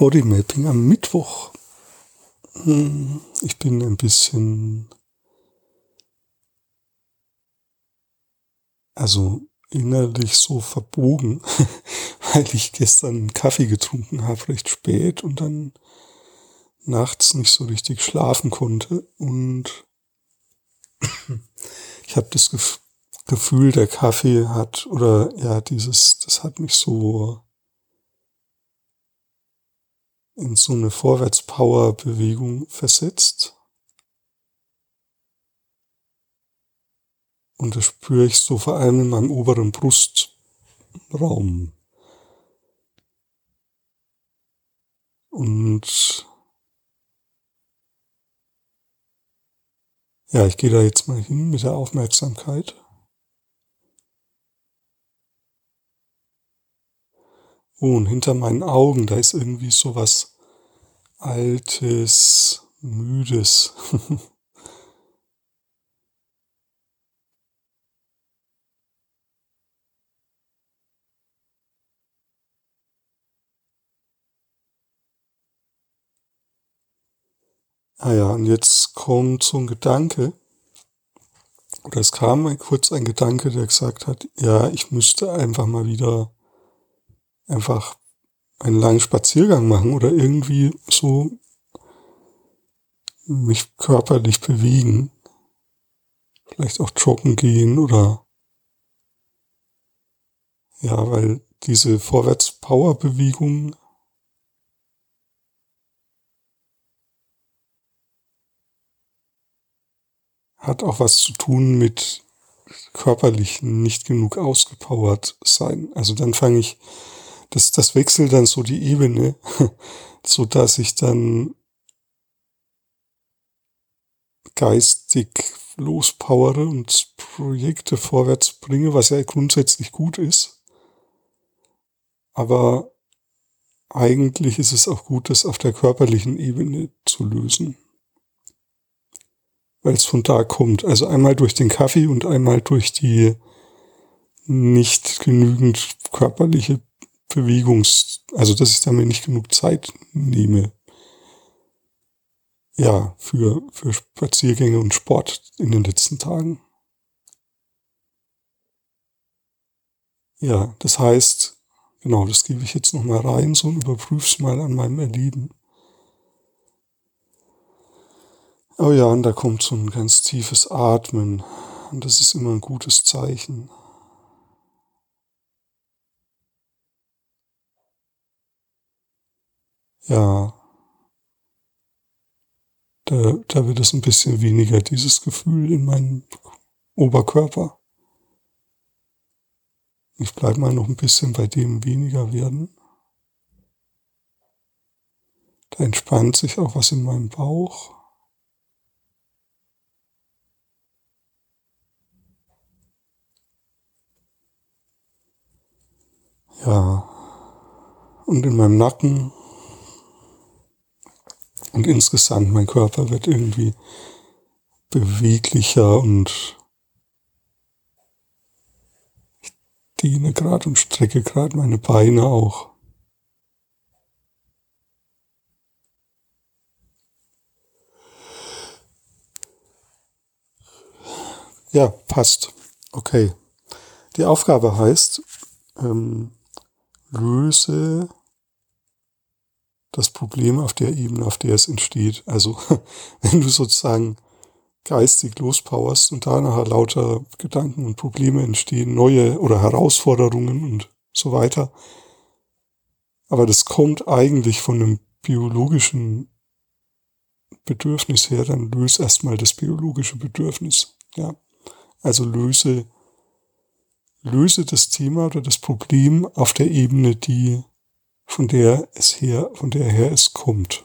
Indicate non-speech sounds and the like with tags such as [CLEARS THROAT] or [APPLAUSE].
Bodymapping am Mittwoch. Hm, ich bin ein bisschen, also innerlich so verbogen, [LAUGHS] weil ich gestern Kaffee getrunken habe, recht spät und dann nachts nicht so richtig schlafen konnte und [CLEARS THROAT] ich habe das Gefühl, der Kaffee hat oder ja, dieses, das hat mich so in so eine Vorwärtspower-Bewegung versetzt. Und das spüre ich so vor allem in meinem oberen Brustraum. Und ja, ich gehe da jetzt mal hin mit der Aufmerksamkeit. Oh, und hinter meinen Augen, da ist irgendwie so was Altes, Müdes. [LAUGHS] ah ja, und jetzt kommt so ein Gedanke, oder es kam kurz ein Gedanke, der gesagt hat, ja, ich müsste einfach mal wieder einfach einen langen Spaziergang machen oder irgendwie so mich körperlich bewegen. Vielleicht auch joggen gehen oder ja, weil diese Vorwärts-Power-Bewegung hat auch was zu tun mit körperlich nicht genug ausgepowert sein. Also dann fange ich das, das wechselt dann so die Ebene, [LAUGHS] so dass ich dann geistig lospowere und Projekte vorwärts bringe, was ja grundsätzlich gut ist. Aber eigentlich ist es auch gut, das auf der körperlichen Ebene zu lösen. Weil es von da kommt. Also einmal durch den Kaffee und einmal durch die nicht genügend körperliche Bewegungs, also dass ich damit nicht genug Zeit nehme. Ja, für, für Spaziergänge und Sport in den letzten Tagen. Ja, das heißt, genau, das gebe ich jetzt nochmal rein, so und überprüf's mal an meinem Erleben. Oh ja, und da kommt so ein ganz tiefes Atmen. Und das ist immer ein gutes Zeichen. Ja, da, da wird es ein bisschen weniger, dieses Gefühl in meinem Oberkörper. Ich bleibe mal noch ein bisschen bei dem weniger werden. Da entspannt sich auch was in meinem Bauch. Ja, und in meinem Nacken und insgesamt, mein Körper wird irgendwie beweglicher und ich dehne gerade und strecke gerade meine Beine auch. Ja, passt. Okay. Die Aufgabe heißt, ähm, löse das Problem auf der Ebene, auf der es entsteht. Also [LAUGHS] wenn du sozusagen geistig lospowerst und da nachher lauter Gedanken und Probleme entstehen, neue oder Herausforderungen und so weiter. Aber das kommt eigentlich von einem biologischen Bedürfnis her, dann löse erstmal das biologische Bedürfnis. Ja. Also löse, löse das Thema oder das Problem auf der Ebene, die von der es her, von der her es kommt.